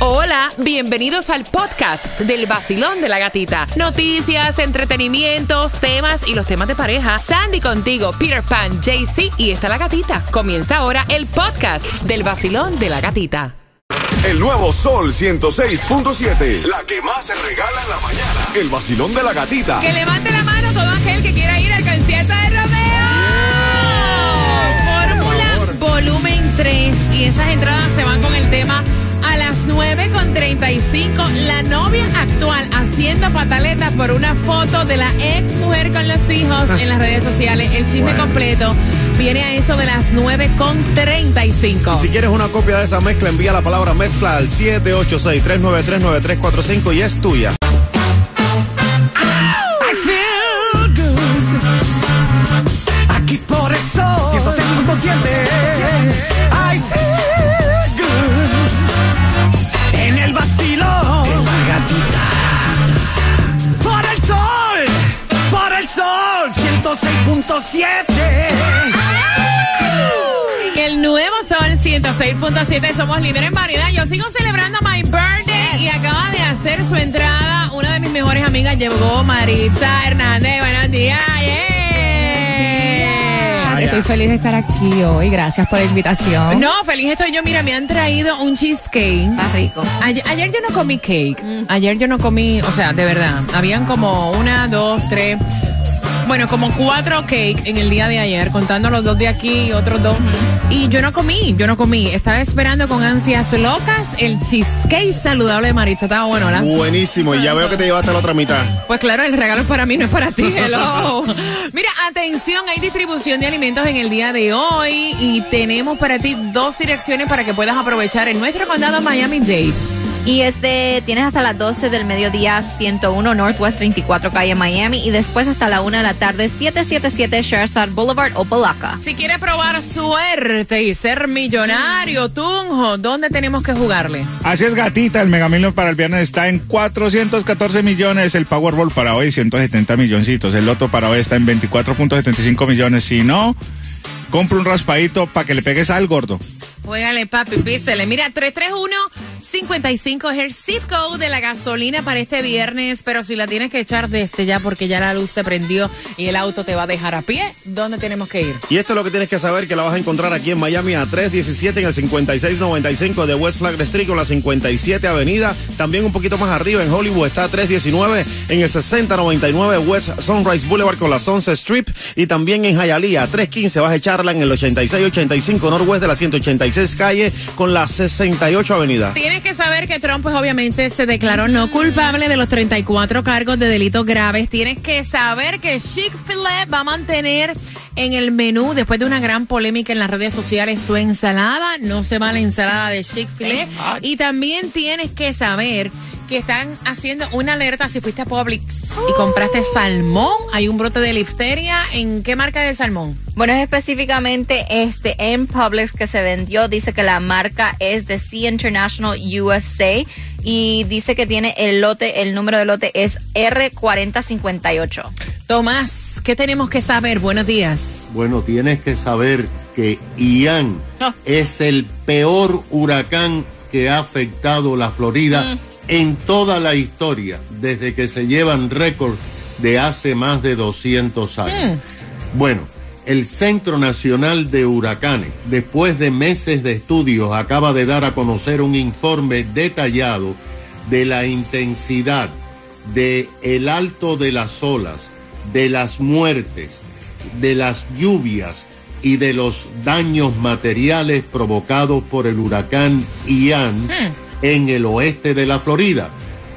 Hola, bienvenidos al podcast del vacilón de la gatita. Noticias, entretenimientos, temas y los temas de pareja. Sandy contigo, Peter Pan, JC y está la gatita. Comienza ahora el podcast del vacilón de la gatita. El nuevo Sol 106.7. La que más se regala en la mañana. El vacilón de la gatita. Que levante la mano todo aquel que quiera ir al concierto de Romeo. Fórmula volumen 3. Y esas entradas se van con 35. La novia actual haciendo pataletas por una foto de la ex mujer con los hijos en las redes sociales. El chisme completo viene a eso de las 9 con 35. Si quieres una copia de esa mezcla, envía la palabra mezcla al 786-393-9345 y es tuya. 106.7, somos líderes en variedad. Yo sigo celebrando my birthday y acaba de hacer su entrada. Una de mis mejores amigas llegó, Maritza Hernández. Buenos días. yeah. Estoy feliz de estar aquí hoy. Gracias por la invitación. No, feliz estoy yo. Mira, me han traído un cheesecake. Está rico. Ayer, ayer yo no comí cake. Ayer yo no comí, o sea, de verdad. Habían como una, dos, tres. Bueno, como cuatro cake en el día de ayer, contando los dos de aquí y otros dos. Y yo no comí, yo no comí. Estaba esperando con ansias locas el cheesecake saludable de Marita. Estaba bueno, ¿verdad? Buenísimo, y ya veo que te llevaste la otra mitad. Pues claro, el regalo es para mí, no es para ti. Hello. Mira, atención, hay distribución de alimentos en el día de hoy y tenemos para ti dos direcciones para que puedas aprovechar en nuestro condado Miami-Dade. Y este, tienes hasta las 12 del mediodía 101 Northwest 34 calle Miami y después hasta la 1 de la tarde 777 Sherside Boulevard Opalaca. Si quieres probar suerte y ser millonario, Tunjo, ¿dónde tenemos que jugarle? Así es, gatita. El Mega Million para el viernes está en 414 millones. El Powerball para hoy, 170 milloncitos. El Loto para hoy está en 24.75 millones. Si no, compra un raspadito para que le pegues al gordo. Juégale, papi, písele. Mira, 331-55 es el zip code de la gasolina para este viernes, pero si la tienes que echar desde ya porque ya la luz te prendió y el auto te va a dejar a pie, ¿dónde tenemos que ir? Y esto es lo que tienes que saber, que la vas a encontrar aquí en Miami a 317 en el 5695 de West Flag Street con la 57 Avenida. También un poquito más arriba en Hollywood está a 319 en el 6099 West Sunrise Boulevard con la Sunset Strip. Y también en Hialeah a 315 vas a echarla en el 8685 Northwest de la 186 calle con la 68 Avenida. Tienes que saber que Trump, pues obviamente se declaró no culpable de los 34 cargos de delitos graves. Tienes que saber que Chick-fil-A va a mantener en el menú, después de una gran polémica en las redes sociales, su ensalada. No se va la ensalada de Chick-fil-A. Y también tienes que saber que están haciendo una alerta si fuiste a Publix y compraste salmón. Hay un brote de listeria. ¿En qué marca de salmón? Bueno, es específicamente este en Publix que se vendió. Dice que la marca es de Sea International USA y dice que tiene el lote, el número de lote es R4058. Tomás, ¿qué tenemos que saber? Buenos días. Bueno, tienes que saber que Ian Ah. es el peor huracán que ha afectado la Florida Mm. En toda la historia, desde que se llevan récords de hace más de 200 años. Mm. Bueno, el Centro Nacional de Huracanes, después de meses de estudios, acaba de dar a conocer un informe detallado de la intensidad, de el alto de las olas, de las muertes, de las lluvias y de los daños materiales provocados por el huracán Ian en el oeste de la Florida.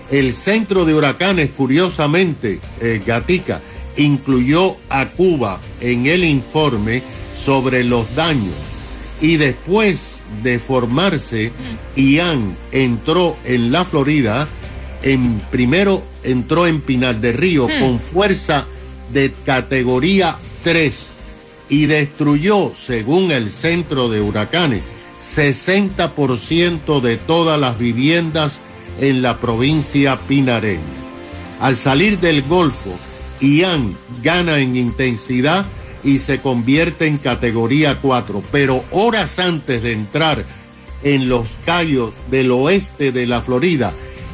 El centro de huracanes, curiosamente, eh, Gatica, incluyó a Cuba en el informe sobre los daños. Y después de formarse, Ian entró en la Florida, en, primero entró en Pinar del Río con fuerza de categoría 3 y destruyó, según el centro de huracanes, 60% de todas las viviendas en la provincia pinareña. Al salir del Golfo, Ian gana en intensidad y se convierte en categoría 4, pero horas antes de entrar en los Cayos del oeste de la Florida.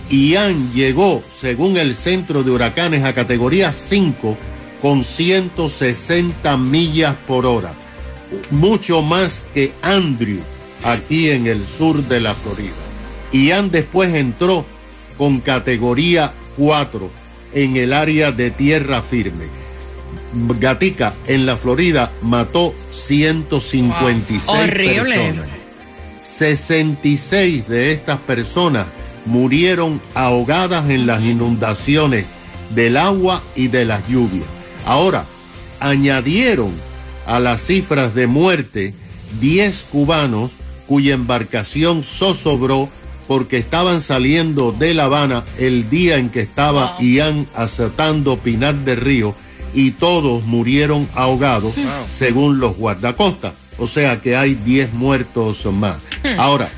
Ian llegó, según el centro de huracanes, a categoría 5 con 160 millas por hora. Mucho más que Andrew aquí en el sur de la Florida. Ian después entró con categoría 4 en el área de tierra firme. Gatica en la Florida mató 156 Horrible. personas. 66 de estas personas murieron ahogadas en las inundaciones del agua y de las lluvias. Ahora, añadieron a las cifras de muerte 10 cubanos cuya embarcación zozobró porque estaban saliendo de La Habana el día en que estaba Ian azotando Pinar del Río y todos murieron ahogados según los guardacostas. O sea que hay 10 muertos más. Ahora,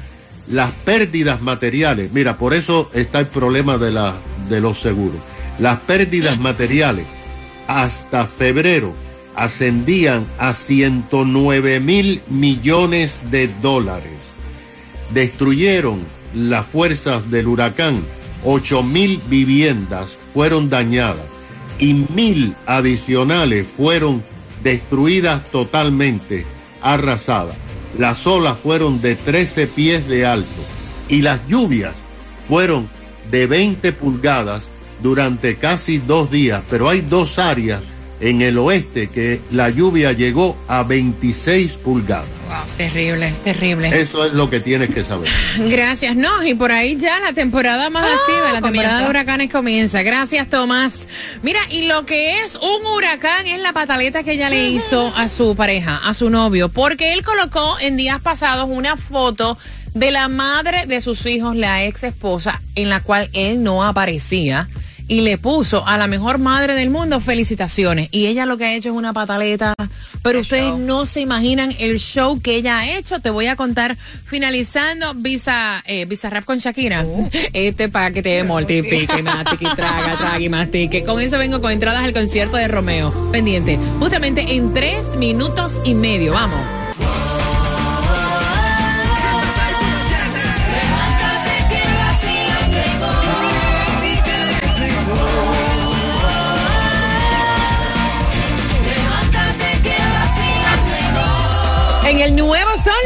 las pérdidas materiales, mira, por eso está el problema de, la, de los seguros. Las pérdidas materiales hasta febrero ascendían a 109 mil millones de dólares. Destruyeron las fuerzas del huracán, 8 mil viviendas fueron dañadas y mil adicionales fueron destruidas totalmente, arrasadas. Las olas fueron de 13 pies de alto y las lluvias fueron de 20 pulgadas durante casi dos días, pero hay dos áreas en el oeste que la lluvia llegó a 26 pulgadas. Terrible, terrible. Eso es lo que tienes que saber. Gracias, no, y por ahí ya la temporada más activa, la temporada comienza. de huracanes comienza. Gracias, Tomás. Mira, y lo que es un huracán es la pataleta que ella le hizo a su pareja, a su novio, porque él colocó en días pasados una foto de la madre de sus hijos, la ex esposa, en la cual él no aparecía. Y le puso a la mejor madre del mundo felicitaciones. Y ella lo que ha hecho es una pataleta. Pero ustedes no se imaginan el show que ella ha hecho. Te voy a contar finalizando Visa, eh, Visa Rap con Shakira. Este para que te mortifique, mastique, traga, traga y mastique. Con eso vengo con entradas al concierto de Romeo. Pendiente. Justamente en tres minutos y medio. Vamos.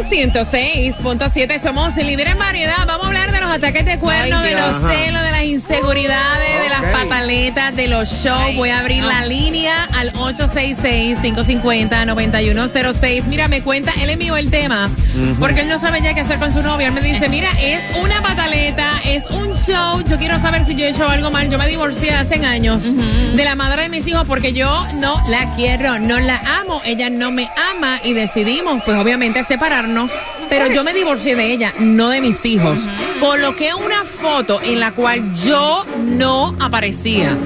106.7 somos el líder en variedad. Vamos a hablar ataques de cuerno, Ay, de los celos, de las inseguridades, de las pataletas, de los shows. Voy a abrir la línea al 866-550-9106. Mira, me cuenta, él envió el tema porque él no sabe ya qué hacer con su novia. Él me dice, mira, es una pataleta, es un show. Yo quiero saber si yo he hecho algo mal. Yo me divorcié hace años de la madre de mis hijos porque yo no la quiero, no la amo. Ella no me ama y decidimos, pues obviamente, separarnos. Pero yo me divorcié de ella, no de mis hijos. Coloqué una foto en la cual yo no aparecía.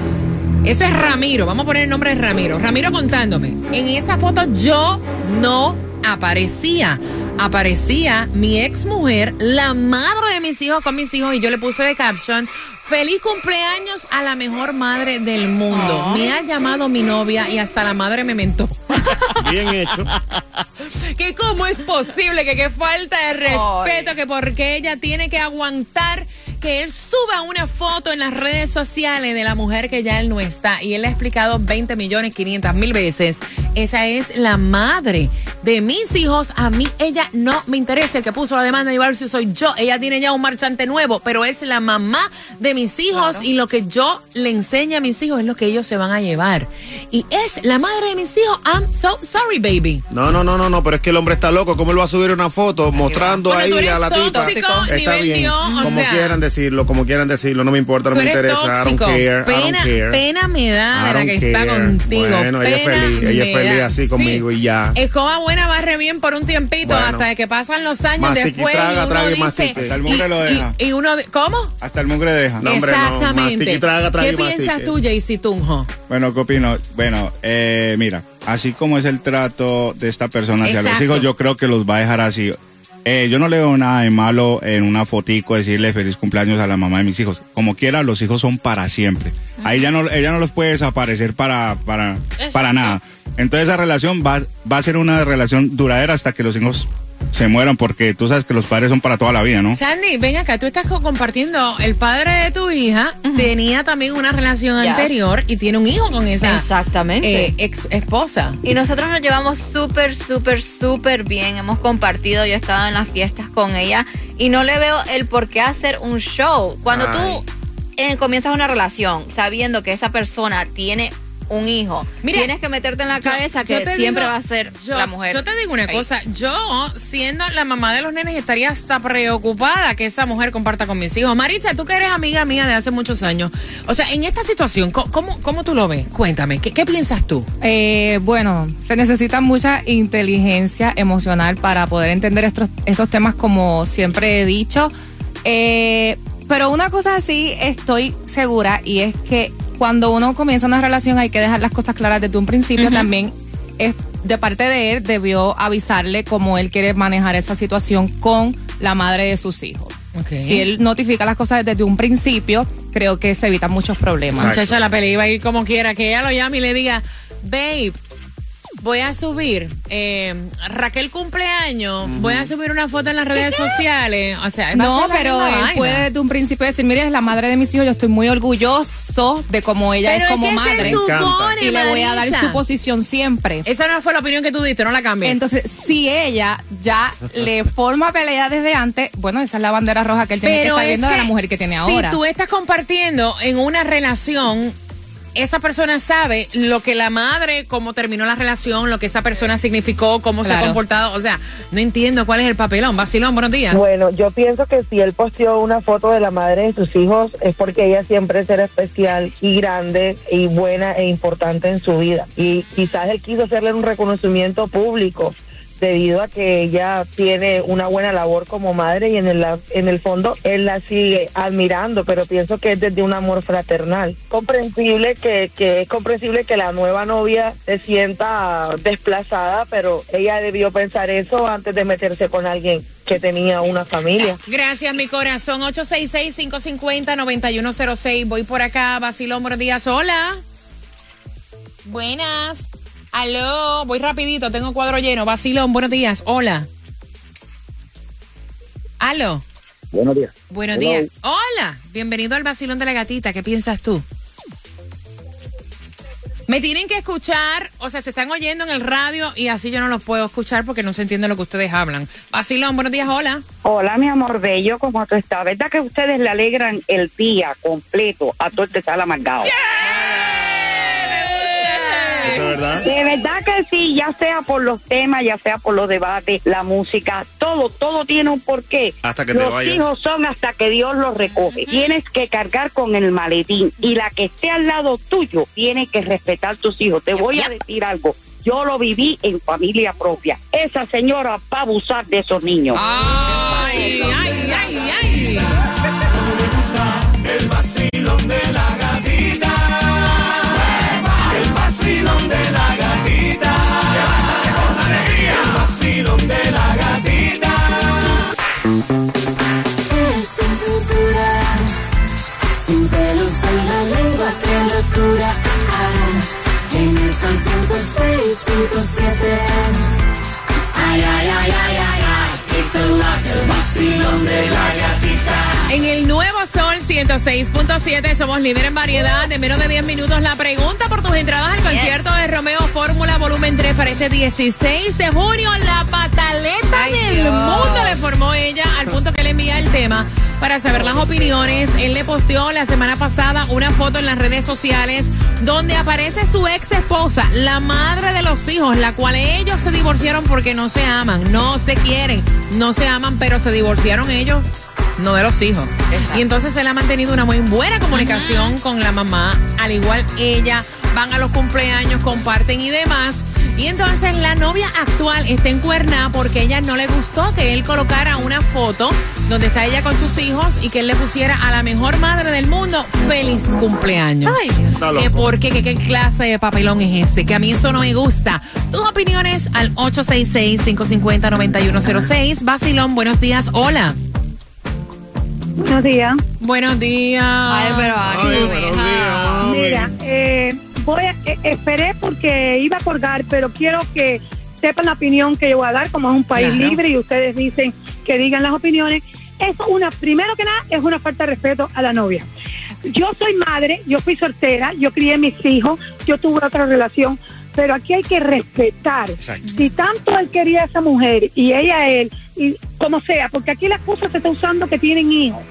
Eso es Ramiro, vamos a poner el nombre de Ramiro. Ramiro contándome. En esa foto yo no aparecía. Aparecía mi ex mujer, la madre de mis hijos con mis hijos, y yo le puse de caption. Feliz cumpleaños a la mejor madre del mundo. Me ha llamado mi novia y hasta la madre me mentó. Bien hecho. Que cómo es posible que qué falta de respeto, que porque ella tiene que aguantar que él suba una foto en las redes sociales de la mujer que ya él no está. Y él ha explicado 20 millones 500 mil veces. Esa es la madre de mis hijos. A mí ella no me interesa. El que puso la demanda de divorcio soy yo. Ella tiene ya un marchante nuevo, pero es la mamá de mis hijos y lo que yo le enseño a mis hijos es lo que ellos se van a llevar. Y es la madre de mis hijos. I'm so sorry, baby. No, no, no, no, no, pero es que el hombre está loco. ¿Cómo él va a subir una foto mostrando Bueno, tú ahí eres a la tipa? tóxico, Está nivel bien. Dios, o como sea. quieran decirlo, como quieran decirlo, no me importa, no me eres interesa. I don't tóxico. care, I don't Pena, care. pena me da la que don't está care. contigo. Bueno, ella es Pena feliz, ella es feliz así conmigo y ya. Escoba buena barre bien por un tiempito Bueno. hasta que pasan los años Mastique después traga, y uno traga dice mastique. Hasta el mugre lo deja. y, y uno ¿cómo? Hasta el mugre deja. No, hombre, no. Exactamente. Mastique y traga, traga ¿Qué piensas tú, Jaycee Tunjo? Bueno, ¿qué opino? Bueno, eh, mira, así como es el trato de esta persona hacia los hijos, yo creo que los va a dejar así. Eh, yo no le veo nada de malo en una fotico decirle feliz cumpleaños a la mamá de mis hijos. Como quiera, los hijos son para siempre. Ahí ya no, ella no los puede desaparecer para, para, para nada. Entonces esa relación va, va a ser una relación duradera hasta que los hijos se mueran porque tú sabes que los padres son para toda la vida, ¿no? Sandy, ven acá, tú estás co- compartiendo, el padre de tu hija tenía también una relación Yes. anterior y tiene un hijo con esa Exactamente. eh, ex esposa. Y nosotros nos llevamos súper, súper, súper bien. Hemos compartido, yo he estado en las fiestas con ella y no le veo el por qué hacer un show. Cuando tú eh, comienzas una relación sabiendo que esa persona tiene un hijo, Mira, tienes que meterte en la Yo- cabeza yo que te siempre digo- va a ser yo- la mujer. Yo te digo una ahí. cosa, yo siendo la mamá de los nenes estaría hasta preocupada que esa mujer comparta con mis hijos. Maritza, tú que eres amiga mía de hace muchos años, o sea, en esta situación, ¿cómo, cómo, cómo tú lo ves? Cuéntame, ¿qué, qué piensas tú? Eh, bueno, se necesita mucha inteligencia emocional para poder entender estos, estos temas como siempre he dicho. Eh, pero una cosa sí estoy segura y es que cuando uno comienza una relación hay que dejar las cosas claras desde un principio. También es de parte de él debió avisarle cómo él quiere manejar esa situación con la madre de sus hijos. Si él notifica las cosas desde un principio, creo que se evitan muchos problemas. Muchacha, la pelea iba a ir como quiera, que ella lo llame y le diga, babe, voy a subir, eh, Raquel cumpleaños, voy a subir una foto en las redes sociales. O sea, No, pero él vaina. puede desde un principio decir, mire, es la madre de mis hijos, yo estoy muy orgulloso de cómo ella Pero es como que se madre. supone, Y le voy a dar su posición siempre. Esa no fue la opinión que tú diste, no la cambies. Entonces, si ella ya le forma pelea desde antes, bueno, esa es la bandera roja que él tiene que estar es viendo de la que mujer que tiene ahora. Si tú estás compartiendo en una relación, esa persona sabe lo que la madre, cómo terminó la relación, lo que esa persona significó, cómo se ha comportado. O sea, no entiendo cuál es el papelón. Vacilón, buenos días. Bueno, yo pienso que si él posteó una foto de la madre de sus hijos es porque ella siempre será especial y grande y buena e importante en su vida. Y quizás él quiso hacerle un reconocimiento público debido a que ella tiene una buena labor como madre y en el, en el fondo él la sigue admirando, pero pienso que es desde un amor fraternal. Comprensible que, que es comprensible que la nueva novia se sienta desplazada, pero ella debió pensar eso antes de meterse con alguien que tenía una familia. Gracias, mi corazón. 866-550-9106. Voy por acá. Buenos días. Hola. Buenas. Aló. Voy rapidito. Tengo cuadro lleno. Vacilón, buenos días. Hola. Aló. Buenos días. Buenos Hello. días. Hola. Bienvenido al Vacilón de la Gatita. ¿Qué piensas tú? Me tienen que escuchar, o sea, se están oyendo en el radio y así yo no los puedo escuchar porque no se entiende lo que ustedes hablan. Vacilón, buenos días, hola. Hola, mi amor bello, ¿cómo tú estás? ¿Verdad que ustedes le alegran el día completo a todo el que está amargado? ¿Eso es verdad? De verdad que sí, ya sea por los temas, ya sea por los debates, la música, todo, todo tiene un porqué. Hasta que te los vayas. hijos son hasta que Dios los recoge. Tienes que cargar con el maletín y la que esté al lado tuyo tiene que respetar tus hijos. Te voy a decir algo. Yo lo viví en familia propia. Esa señora va a abusar de esos niños. Ay, ay, ay, ay. El vacilón de la Sol 106.7. Ay, ay, ay, ay, ay, ay, el vacilón de la gatita. En el nuevo Sol 106.7 somos líder en variedad de menos de 10 minutos. La pregunta por tus entradas al concierto de Romeo Fórmula Volumen 3 para este 16 de junio. La pataleta Ay, del Dios. mundo le formó ella al punto que le envía el tema para saber las opiniones. Él le posteó la semana pasada una foto en las redes sociales donde aparece su ex esposa, la madre de los hijos, la cual ellos se divorciaron porque no se aman, no se quieren, no se aman, pero se divorciaron ellos no de los hijos. Y entonces él ha mantenido una muy buena comunicación con la mamá, al igual ella, van a los cumpleaños, comparten y demás. Y entonces la novia actual está en cuerna porque ella no le gustó que él colocara una foto donde está ella con sus hijos y que él le pusiera a la mejor madre del mundo feliz cumpleaños. Está loco. ¿Qué por qué? ¿Qué, qué clase de papelón es ese? Que a mí eso no me gusta. Tus opiniones al 866-550-9106. Basilón, buenos días. Hola. Buenos días. Buenos días. Ay, pero aquí, Ay, buenos días. Mira, eh, voy a, eh, esperé porque iba a colgar, pero quiero que sepan la opinión que yo voy a dar, como es un país Claro. libre y ustedes dicen que digan las opiniones. Eso, una, primero que nada, es una falta de respeto a la novia. Yo soy madre, yo fui soltera, yo crié mis hijos, yo tuve otra relación, pero aquí hay que respetar. Si tanto él quería a esa mujer y ella a él, y como sea, porque aquí la excusa se está usando que tienen hijos.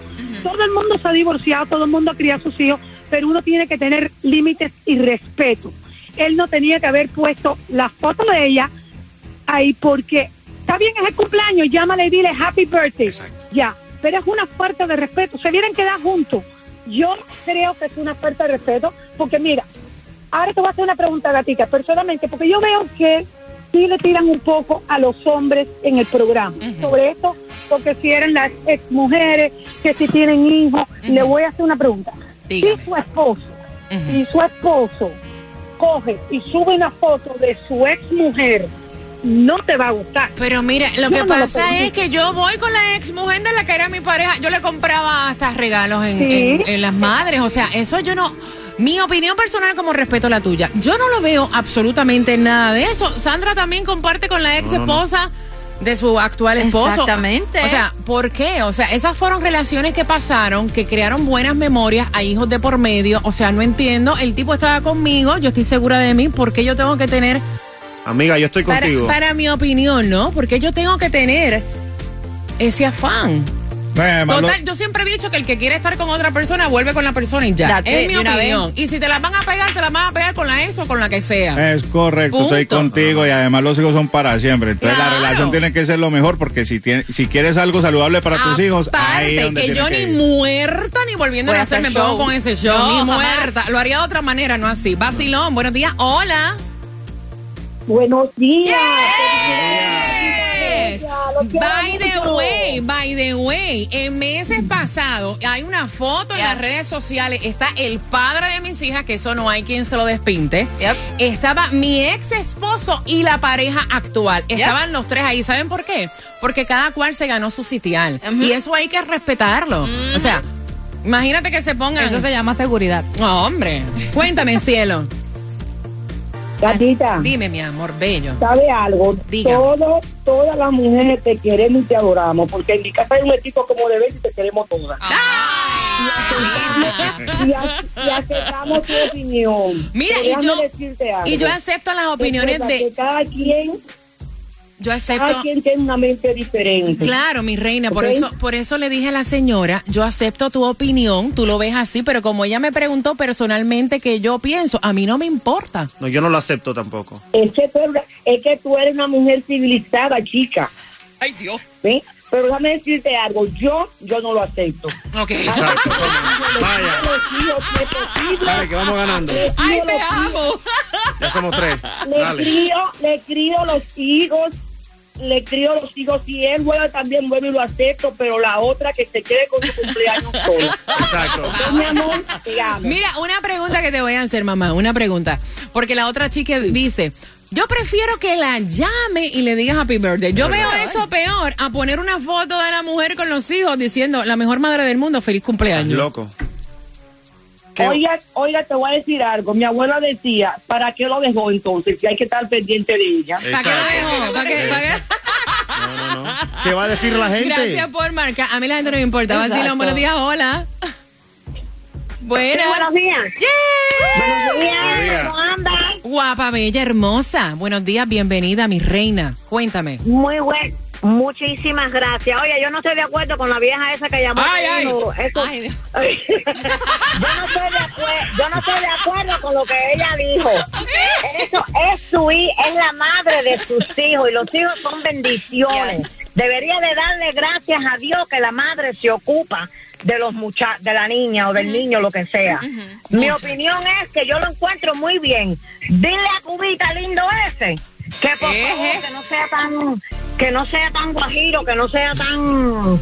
Todo el mundo se ha divorciado, todo el mundo ha criado a sus hijos, pero uno tiene que tener límites y respeto. Él no tenía que haber puesto la foto de ella ahí porque está bien, es el cumpleaños, llámale y dile happy birthday. Ya, pero es una falta de respeto. Se vienen quedar juntos. Yo creo que es una falta de respeto porque mira, ahora te voy a hacer una pregunta, Gatica, personalmente, porque yo veo que sí le tiran un poco a los hombres en el programa sobre esto, porque si eran las ex mujeres, que si tienen hijos, le voy a hacer una pregunta. Si su esposo, si su esposo coge y sube una foto de su ex mujer, no te va a gustar. Pero mira, lo Yo que no pasa es que yo voy con la ex mujer de la que era mi pareja. Yo le compraba hasta regalos en, Sí. en- en las madres. O sea, eso yo no. Mi opinión personal, como respeto la tuya, yo no lo veo absolutamente nada de eso. Sandra también comparte con la ex No, no, no. De su actual esposo. Exactamente. O sea, ¿por qué? O sea, esas fueron relaciones que pasaron, que crearon buenas memorias a hijos de por medio. O sea, no entiendo. El tipo estaba conmigo, yo estoy segura de mí. ¿Por qué yo tengo que tener Amiga, yo estoy para, contigo. para mi opinión, ¿no? Porque yo tengo que tener ese afán. Total, yo siempre he dicho que el que quiere estar con otra persona vuelve con la persona y ya. Date, es mi opinión. Y si te las van a pegar, te las van a pegar con la ex o con la que sea. Es correcto, Punto. contigo y además los hijos son para siempre. Entonces Claro. la relación tiene que ser lo mejor porque si, tiene, si quieres algo saludable para tus hijos, ahí donde que yo que ni ir. muerta ni volviendo Voy a hacer me pego con ese show. No, ni jamás. muerta. Lo haría de otra manera, no así. Vacilón, buenos días. Hola. Buenos días. By the way, by the way, en meses pasados hay una foto en Yes. las redes sociales. Está el padre de mis hijas, que eso no hay quien se lo despinte. Yep. Estaba mi ex esposo y la pareja actual. Estaban los tres ahí. ¿Saben por qué? Porque cada cual se ganó su sitial. Y eso hay que respetarlo. O sea, imagínate que se pongan. Eso se llama seguridad. No, hombre. Cuéntame, cielo. Gatita, Dime, mi amor, bello. ¿sabe algo? Todo, todas las mujeres te queremos y te adoramos, porque en mi casa hay un equipo como de 20 y te queremos todas. Y, ac- y aceptamos tu opinión. Mira, y yo-. Y yo acepto las opiniones de. que cada quien, Yo acepto. cada quien tiene una mente diferente. Claro, mi reina, por eso, por eso le dije a la señora, yo acepto tu opinión, tú lo ves así, pero como ella me preguntó personalmente que yo pienso, a mí no me importa. No, yo no lo acepto tampoco. Es que, tú, eres- es que tú eres una mujer civilizada, chica. Ay, Dios. ¿sí? Pero déjame decirte algo, yo, yo no lo acepto. Ok. Exacto. Vaya. Dale, que vamos ganando. le Ay, te amo. Ya somos tres. Le Dale. crío, le crío los hijos, le crío los hijos. Si él vuelve también vuelve y lo acepto, pero la otra que se quede con su cumpleaños sola. Exacto. Entonces, mi amor, te amo. Mira, una pregunta que te voy a hacer, mamá, una pregunta. Porque la otra chica dice, yo prefiero que la llame y le diga happy birthday. Yo veo eso peor a poner una foto de la mujer con los hijos diciendo, la mejor madre del mundo, feliz Estás cumpleaños. loco. ¿Qué? Oiga, oiga, te voy a decir algo. Mi abuela decía, ¿para qué lo dejó entonces? Que hay que estar pendiente de ella. ¿Para qué lo dejó? ¿Para qué- para qué? ¿Qué va a decir la gente? Gracias por marcar. A mí la gente no me importa. Vacilón, buenos días, hola. Buenas. Sí, buenos días. Buenos Buenos días. días. ¿Cómo andan? Guapa, bella, hermosa. Buenos días, bienvenida, mi reina. Cuéntame. Muy bueno. Muchísimas gracias. Oye, yo no estoy de acuerdo con la vieja esa que llamó. Ay, ay. dijo, Ay, yo, no estoy de acuerdo, yo no estoy de acuerdo con lo que ella dijo. Eso es su es la madre de sus hijos y los hijos son bendiciones. Debería de darle gracias a Dios que la madre se ocupa de los muchachos, de la niña o del niño, lo que sea. Mi opinión es que yo lo encuentro muy bien. Dile a Cubita lindo ese que por Eje. favor que no sea tan que no sea tan guajiro, que no sea tan No,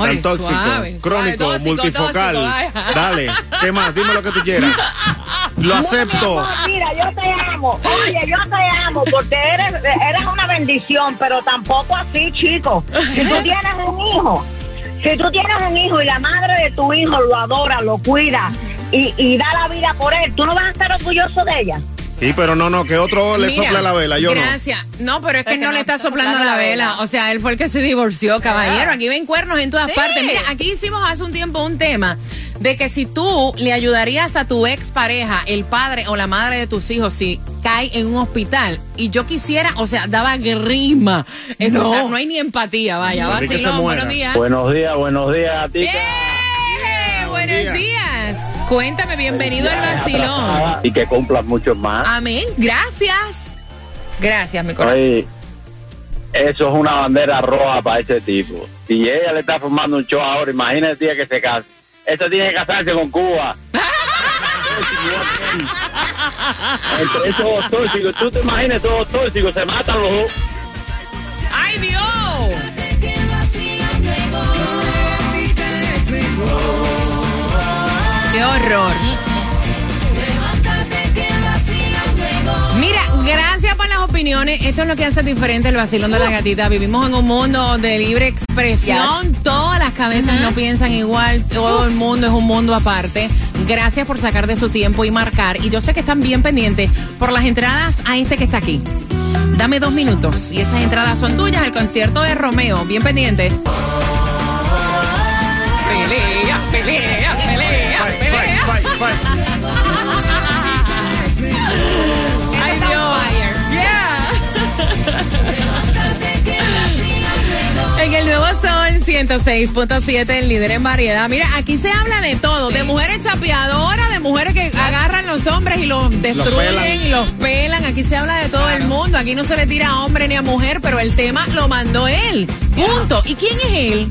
Tan eres tóxico, suave, crónico, suave, tóxico, multifocal. tóxico. Dale, ¿qué más? Dime lo que tú quieras. Lo acepto. amor, mira, yo te amo. Oye, yo te amo porque eres, eres una bendición, pero tampoco así, chico. Si tú tienes un hijo, si tú tienes un hijo y la madre de tu hijo lo adora, lo cuida y, y da la vida por él, ¿tú no vas a estar orgulloso de ella? Sí, pero no, no, que otro le Mira, sopla la vela, yo no. Gracias. No, pero es que Es que no no le está está soplando soplando la la vela. vela. O sea, él fue el que se divorció, caballero. Aquí ven cuernos en todas Sí. partes. Mira, aquí hicimos hace un tiempo un tema de que si tú le ayudarías a tu ex pareja, el padre o la madre de tus hijos, si cae en un hospital y yo quisiera, o sea, daba grima. Es- No. O sea, no hay ni empatía, vaya. Vacilón, buenos días. Buenos días, buenos días, tica. ¡Eh! Buenos día. días. Cuéntame, bienvenido al vacilón. Y que cumplan muchos más. Amén. Gracias. Gracias, mi corazón. Oye, eso es una bandera roja para ese tipo. Si ella le está formando un show ahora, imagínate el día que se case. Eso tiene que casarse con Cuba. Entre esos tóxicos, tú te imaginas esos dos tóxicos, se matan los dos. ¡Ay, Dios! Horror! Mira, gracias por las opiniones. Esto es lo que hace diferente el vacilón de la gatita. Vivimos en un mundo de libre expresión. Todas las cabezas no piensan igual. Todo el mundo es un mundo aparte. Gracias por sacar de su tiempo y marcar. Y yo sé que están bien pendientes por las entradas a este que está aquí. Dame dos minutos y esas entradas son tuyas al concierto de Romeo. Bien pendiente. Pelea, pelea, pelea, En el nuevo Sol 106.7, el líder en variedad. Mira, aquí se habla de todo, de mujeres chapeadoras, de mujeres que agarran los hombres y los destruyen y los pelan. Aquí se habla de todo el mundo. Aquí no se le tira a hombre ni a mujer, pero el tema lo mandó él. Punto. ¿Y quién es él?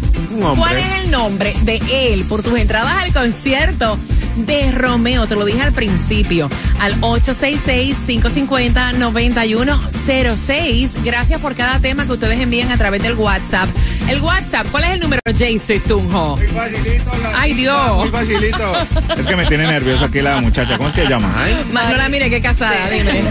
¿Cuál es el nombre de él? Por tus entradas al concierto de Romeo, te lo dije al principio, al 866-550-9106. Gracias por cada tema que ustedes envían a través del WhatsApp. El WhatsApp, ¿cuál es el número, JC Tunjo? Muy facilito. la Ay, Dios. Muy facilito. Es que me tiene nervioso aquí la muchacha. ¿Cómo es que se llama? Más no la mire, qué casada, dime.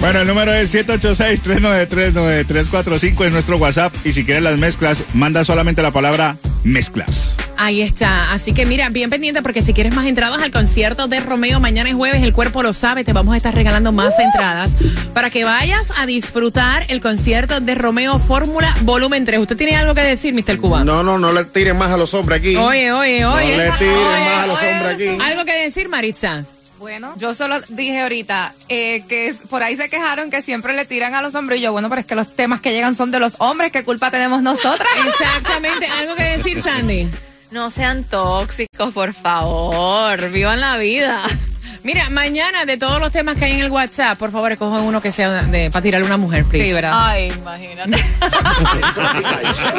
Bueno, el número es 786-393-9345 en nuestro WhatsApp. Y si quieres las mezclas, manda solamente la palabra mezclas. Ahí está. Así que mira, bien pendiente porque si quieres más entradas al concierto de Romeo, mañana es jueves, el cuerpo lo sabe, te vamos a estar regalando más entradas para que vayas a disfrutar el concierto de Romeo Fórmula Volumen 3. ¿Usted tiene algo que decir, Mr. Cubano? No, no, no le tiren más a los hombres aquí. Oye, oye, oye. No le tiren Oye, más a los hombres aquí. ¿Algo que decir, Maritza? Bueno, yo solo dije ahorita eh, que por ahí se quejaron que siempre le tiran a los hombres y yo, bueno, pero es que los temas que llegan son de los hombres, ¿qué culpa tenemos nosotras? Exactamente. ¿Algo que decir, Sandy? No sean tóxicos, por favor. Vivan la vida. Mira, mañana de todos los temas que hay en el WhatsApp, por favor, escoge uno que sea de, para tirarle a una mujer, please. Sí, ¿verdad? Ay, imagínate.